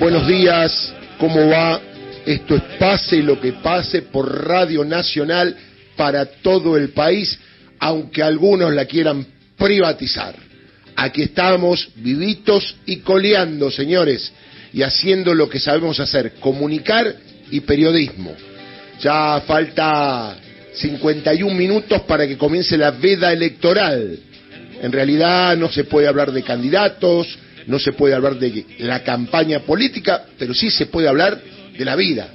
Buenos días, ¿cómo va? Esto es Pase lo que pase por Radio Nacional para todo el país, aunque algunos la quieran privatizar. Aquí estamos vivitos y coleando, señores, y haciendo lo que sabemos hacer, comunicar y periodismo. Ya falta 51 minutos para que comience la veda electoral. En realidad no se puede hablar de candidatos, no se puede hablar de la campaña política, pero sí se puede hablar de la vida.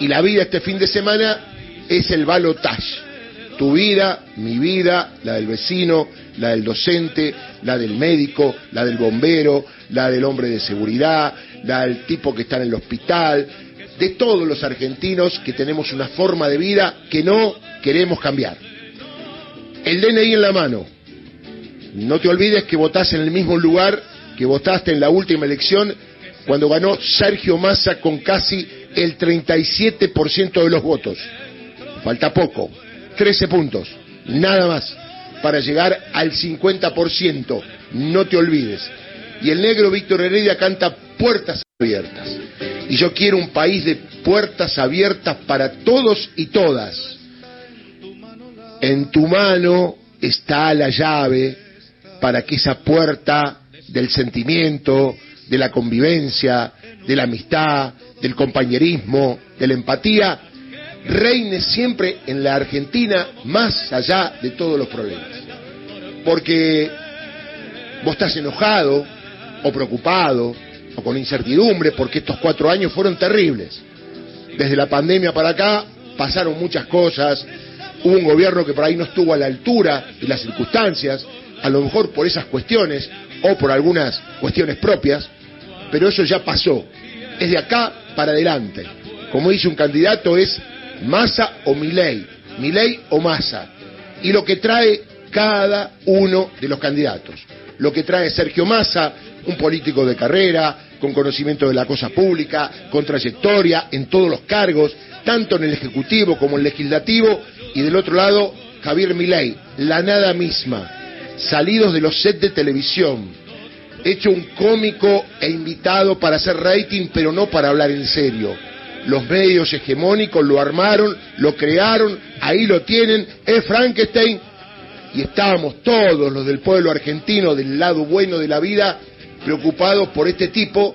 Y la vida este fin de semana es el balotage. Tu vida, mi vida, la del vecino, la del docente, la del médico, la del bombero, la del hombre de seguridad, la del tipo que está en el hospital, de todos los argentinos que tenemos una forma de vida que no queremos cambiar. El DNI en la mano. No te olvides que votás en el mismo lugar que votaste en la última elección cuando ganó Sergio Massa con casi el 37% de los votos. Falta poco, 13 puntos, nada más, para llegar al 50%. No te olvides. Y el negro Víctor Heredia canta puertas abiertas. Y yo quiero un país de puertas abiertas para todos y todas. En tu mano está la llave para que esa puerta del sentimiento, de la convivencia, de la amistad, del compañerismo, de la empatía, reine siempre en la Argentina más allá de todos los problemas. Porque vos estás enojado o preocupado o con incertidumbre porque estos cuatro años fueron terribles. Desde la pandemia para acá pasaron muchas cosas, hubo un gobierno que por ahí no estuvo a la altura de las circunstancias, a lo mejor por esas cuestiones o por algunas cuestiones propias, pero eso ya pasó. Es de acá para adelante. Como dice un candidato es Massa o Milei, Milei o Massa. Y lo que trae cada uno de los candidatos. Lo que trae Sergio Massa, un político de carrera, con conocimiento de la cosa pública, con trayectoria en todos los cargos, tanto en el Ejecutivo como en el Legislativo, y del otro lado Javier Milei, la nada misma, salidos de los sets de televisión, hecho un cómico e invitado para hacer rating, pero no para hablar en serio. Los medios hegemónicos lo armaron, lo crearon, ahí lo tienen, es Frankenstein, y estábamos todos los del pueblo argentino del lado bueno de la vida preocupados por este tipo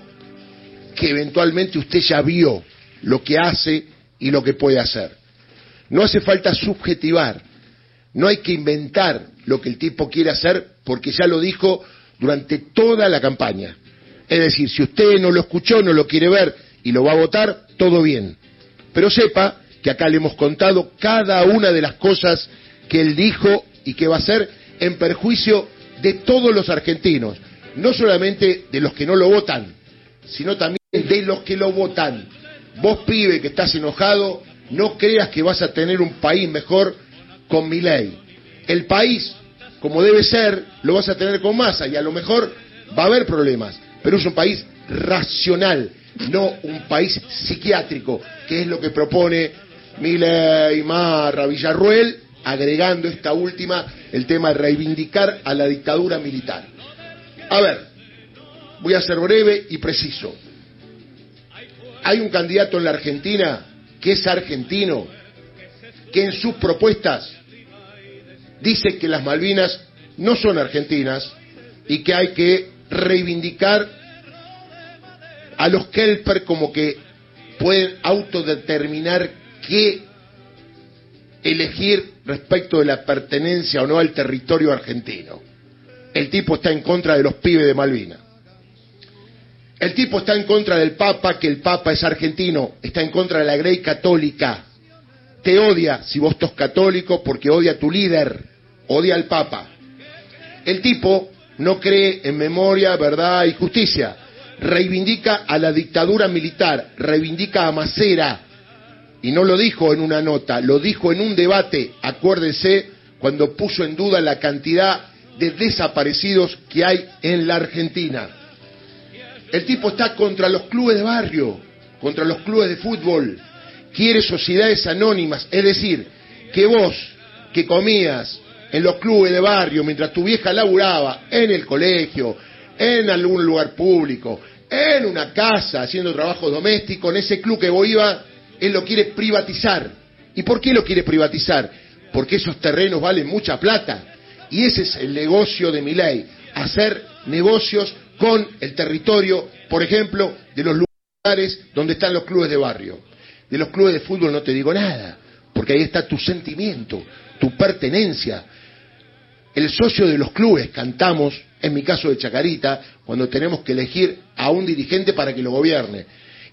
que eventualmente usted ya vio lo que hace y lo que puede hacer. No hace falta subjetivar, no hay que inventar lo que el tipo quiere hacer porque ya lo dijo durante toda la campaña. Es decir, si usted no lo escuchó, no lo quiere ver y lo va a votar, todo bien. Pero sepa que acá le hemos contado cada una de las cosas que él dijo y que va a hacer en perjuicio de todos los argentinos, no solamente de los que no lo votan, sino también de los que lo votan. Vos, pibe, que estás enojado, no creas que vas a tener un país mejor con mi ley. El país, como debe ser, lo vas a tener con masa y a lo mejor va a haber problemas, pero es un país racional, no un país psiquiátrico, que es lo que propone Milei, Marra, Villarruel, agregando esta última, el tema de reivindicar a la dictadura militar. A ver, voy a ser breve y preciso. Hay un candidato en la Argentina que es argentino, que en sus propuestas dice que las Malvinas no son argentinas y que hay que reivindicar a los Kelper como que pueden autodeterminar qué elegir respecto de la pertenencia o no al territorio argentino. El tipo está en contra de los pibes de Malvinas. El tipo está en contra del Papa, que el Papa es argentino, está en contra de la Grey Católica. Te odia si vos sos católico porque odia a tu líder, odia al Papa. El tipo no cree en memoria, verdad y justicia. Reivindica a la dictadura militar, reivindica a Macera. Y no lo dijo en una nota, lo dijo en un debate, acuérdese, cuando puso en duda la cantidad de desaparecidos que hay en la Argentina. El tipo está contra los clubes de barrio, contra los clubes de fútbol, quiere sociedades anónimas, es decir, que vos que comías en los clubes de barrio mientras tu vieja laburaba en el colegio, en algún lugar público, en una casa haciendo trabajo doméstico, en ese club que vos iba, él lo quiere privatizar. ¿Y por qué lo quiere privatizar? Porque esos terrenos valen mucha plata. Y ese es el negocio de mi ley, hacer negocios con el territorio, por ejemplo, de los lugares donde están los clubes de barrio. De los clubes de fútbol no te digo nada, porque ahí está tu sentimiento, tu pertenencia. El socio de los clubes cantamos, en mi caso de Chacarita, cuando tenemos que elegir a un dirigente para que lo gobierne.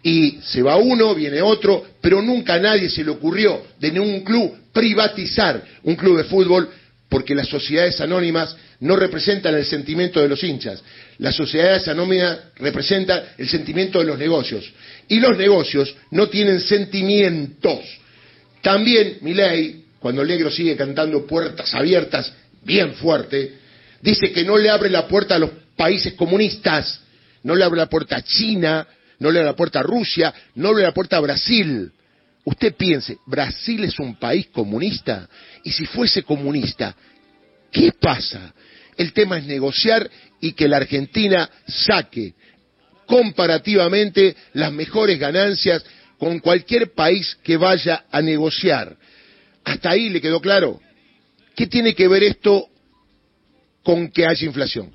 Y se va uno, viene otro, pero nunca a nadie se le ocurrió de ningún club privatizar un club de fútbol porque las sociedades anónimas no representan el sentimiento de los hinchas. Las sociedades anónimas representan el sentimiento de los negocios. Y los negocios no tienen sentimientos. También mi ley, cuando Negro sigue cantando puertas abiertas bien fuerte, dice que no le abre la puerta a los países comunistas, no le abre la puerta a China, no le abre la puerta a Rusia, no le abre la puerta a Brasil. Usted piense, Brasil es un país comunista, y si fuese comunista, ¿qué pasa? El tema es negociar y que la Argentina saque comparativamente las mejores ganancias con cualquier país que vaya a negociar. Hasta ahí le quedó claro. ¿Qué tiene que ver esto con que haya inflación?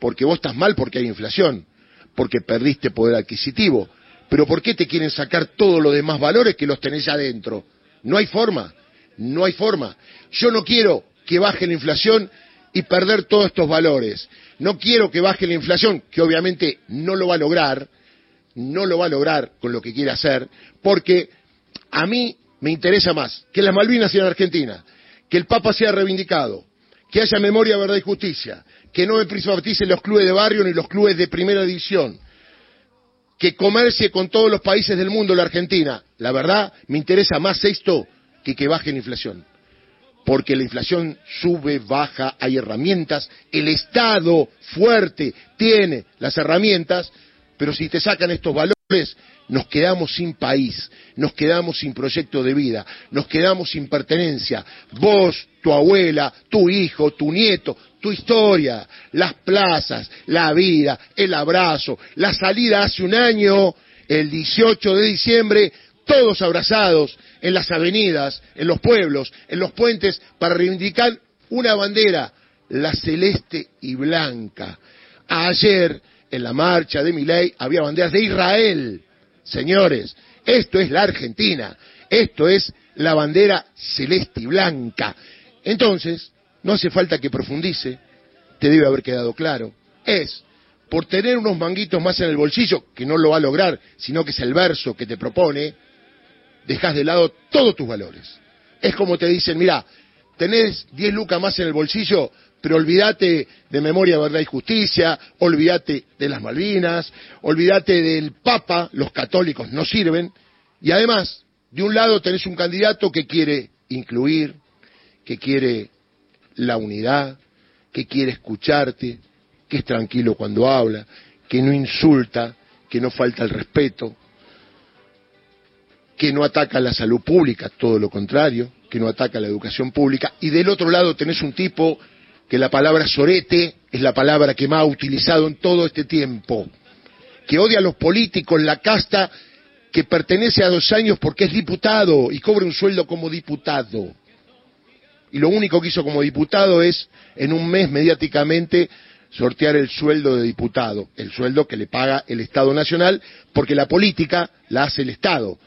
Porque vos estás mal porque hay inflación, porque perdiste poder adquisitivo. Pero ¿por qué te quieren sacar todos los demás valores que los tenés adentro? No hay forma, no hay forma. Yo no quiero que baje la inflación y perder todos estos valores. No quiero que baje la inflación, que obviamente no lo va a lograr, no lo va a lograr con lo que quiere hacer, porque a mí me interesa más que las Malvinas sean Argentina, que el Papa sea reivindicado, que haya memoria, verdad y justicia, que no me privaticen los clubes de barrio ni los clubes de primera división, que comercie con todos los países del mundo la Argentina. La verdad, me interesa más esto que que baje la inflación porque la inflación sube, baja, hay herramientas, el Estado fuerte tiene las herramientas, pero si te sacan estos valores, nos quedamos sin país, nos quedamos sin proyecto de vida, nos quedamos sin pertenencia. Vos, tu abuela, tu hijo, tu nieto, tu historia, las plazas, la vida, el abrazo, la salida hace un año, el 18 de diciembre, todos abrazados en las avenidas, en los pueblos, en los puentes, para reivindicar una bandera, la celeste y blanca. Ayer, en la marcha de Miley, había banderas de Israel. Señores, esto es la Argentina, esto es la bandera celeste y blanca. Entonces, no hace falta que profundice, te debe haber quedado claro, es por tener unos manguitos más en el bolsillo, que no lo va a lograr, sino que es el verso que te propone, dejas de lado todos tus valores. Es como te dicen, mira, tenés 10 lucas más en el bolsillo, pero olvídate de memoria, verdad y justicia, olvídate de las Malvinas, olvídate del Papa, los católicos no sirven, y además, de un lado tenés un candidato que quiere incluir, que quiere la unidad, que quiere escucharte, que es tranquilo cuando habla, que no insulta, que no falta el respeto, que no ataca la salud pública, todo lo contrario, que no ataca la educación pública, y del otro lado tenés un tipo que la palabra sorete es la palabra que más ha utilizado en todo este tiempo, que odia a los políticos, la casta, que pertenece a dos años porque es diputado y cobra un sueldo como diputado. Y lo único que hizo como diputado es, en un mes mediáticamente, sortear el sueldo de diputado, el sueldo que le paga el Estado Nacional, porque la política la hace el Estado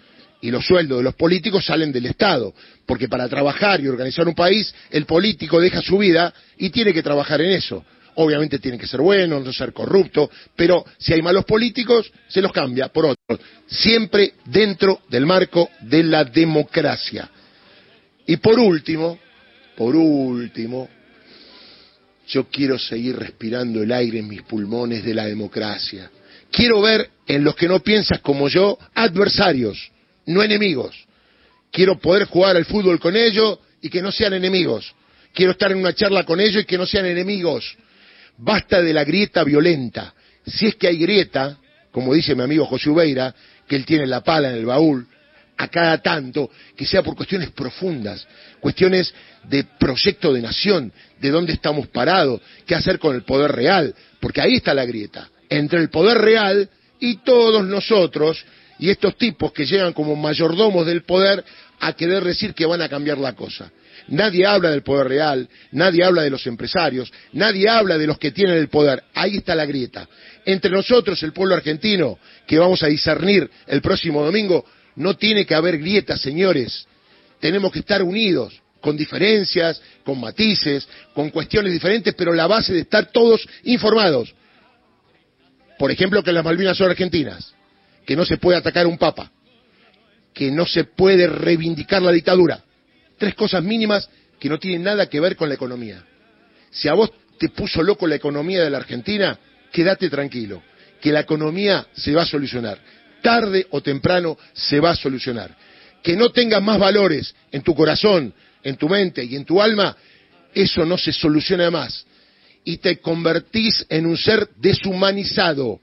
y los sueldos de los políticos salen del Estado, porque para trabajar y organizar un país, el político deja su vida y tiene que trabajar en eso. Obviamente tiene que ser bueno, no ser corrupto, pero si hay malos políticos, se los cambia por otros, siempre dentro del marco de la democracia. Y por último, por último, yo quiero seguir respirando el aire en mis pulmones de la democracia. Quiero ver en los que no piensas como yo adversarios no enemigos. Quiero poder jugar al fútbol con ellos y que no sean enemigos. Quiero estar en una charla con ellos y que no sean enemigos. Basta de la grieta violenta. Si es que hay grieta, como dice mi amigo José Ubeira, que él tiene la pala en el baúl, a cada tanto, que sea por cuestiones profundas, cuestiones de proyecto de nación, de dónde estamos parados, qué hacer con el poder real, porque ahí está la grieta. entre el poder real y todos nosotros y estos tipos que llegan como mayordomos del poder a querer decir que van a cambiar la cosa. Nadie habla del poder real, nadie habla de los empresarios, nadie habla de los que tienen el poder. Ahí está la grieta. Entre nosotros, el pueblo argentino, que vamos a discernir el próximo domingo, no tiene que haber grietas, señores. Tenemos que estar unidos, con diferencias, con matices, con cuestiones diferentes, pero la base de estar todos informados. Por ejemplo, que las Malvinas son argentinas, que no se puede atacar a un papa, que no se puede reivindicar la dictadura. Tres cosas mínimas que no tienen nada que ver con la economía. Si a vos te puso loco la economía de la Argentina, quédate tranquilo, que la economía se va a solucionar. Tarde o temprano se va a solucionar. Que no tengas más valores en tu corazón, en tu mente y en tu alma, eso no se soluciona más. Y te convertís en un ser deshumanizado.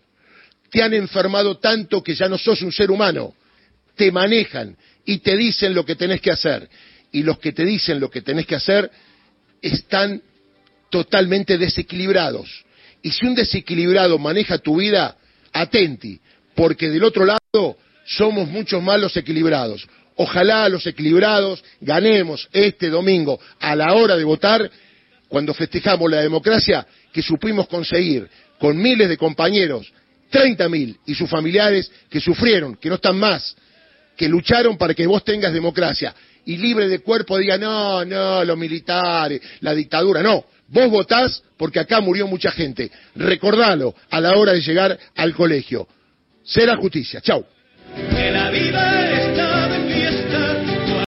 Te han enfermado tanto que ya no sos un ser humano. Te manejan y te dicen lo que tenés que hacer. Y los que te dicen lo que tenés que hacer están totalmente desequilibrados. Y si un desequilibrado maneja tu vida, atenti, porque del otro lado somos muchos más los equilibrados. Ojalá los equilibrados ganemos este domingo a la hora de votar, cuando festejamos la democracia que supimos conseguir con miles de compañeros, 30.000 y sus familiares que sufrieron, que no están más, que lucharon para que vos tengas democracia y libre de cuerpo diga, no, no, los militares, la dictadura, no. Vos votás porque acá murió mucha gente. Recordalo a la hora de llegar al colegio. Será justicia. Chau.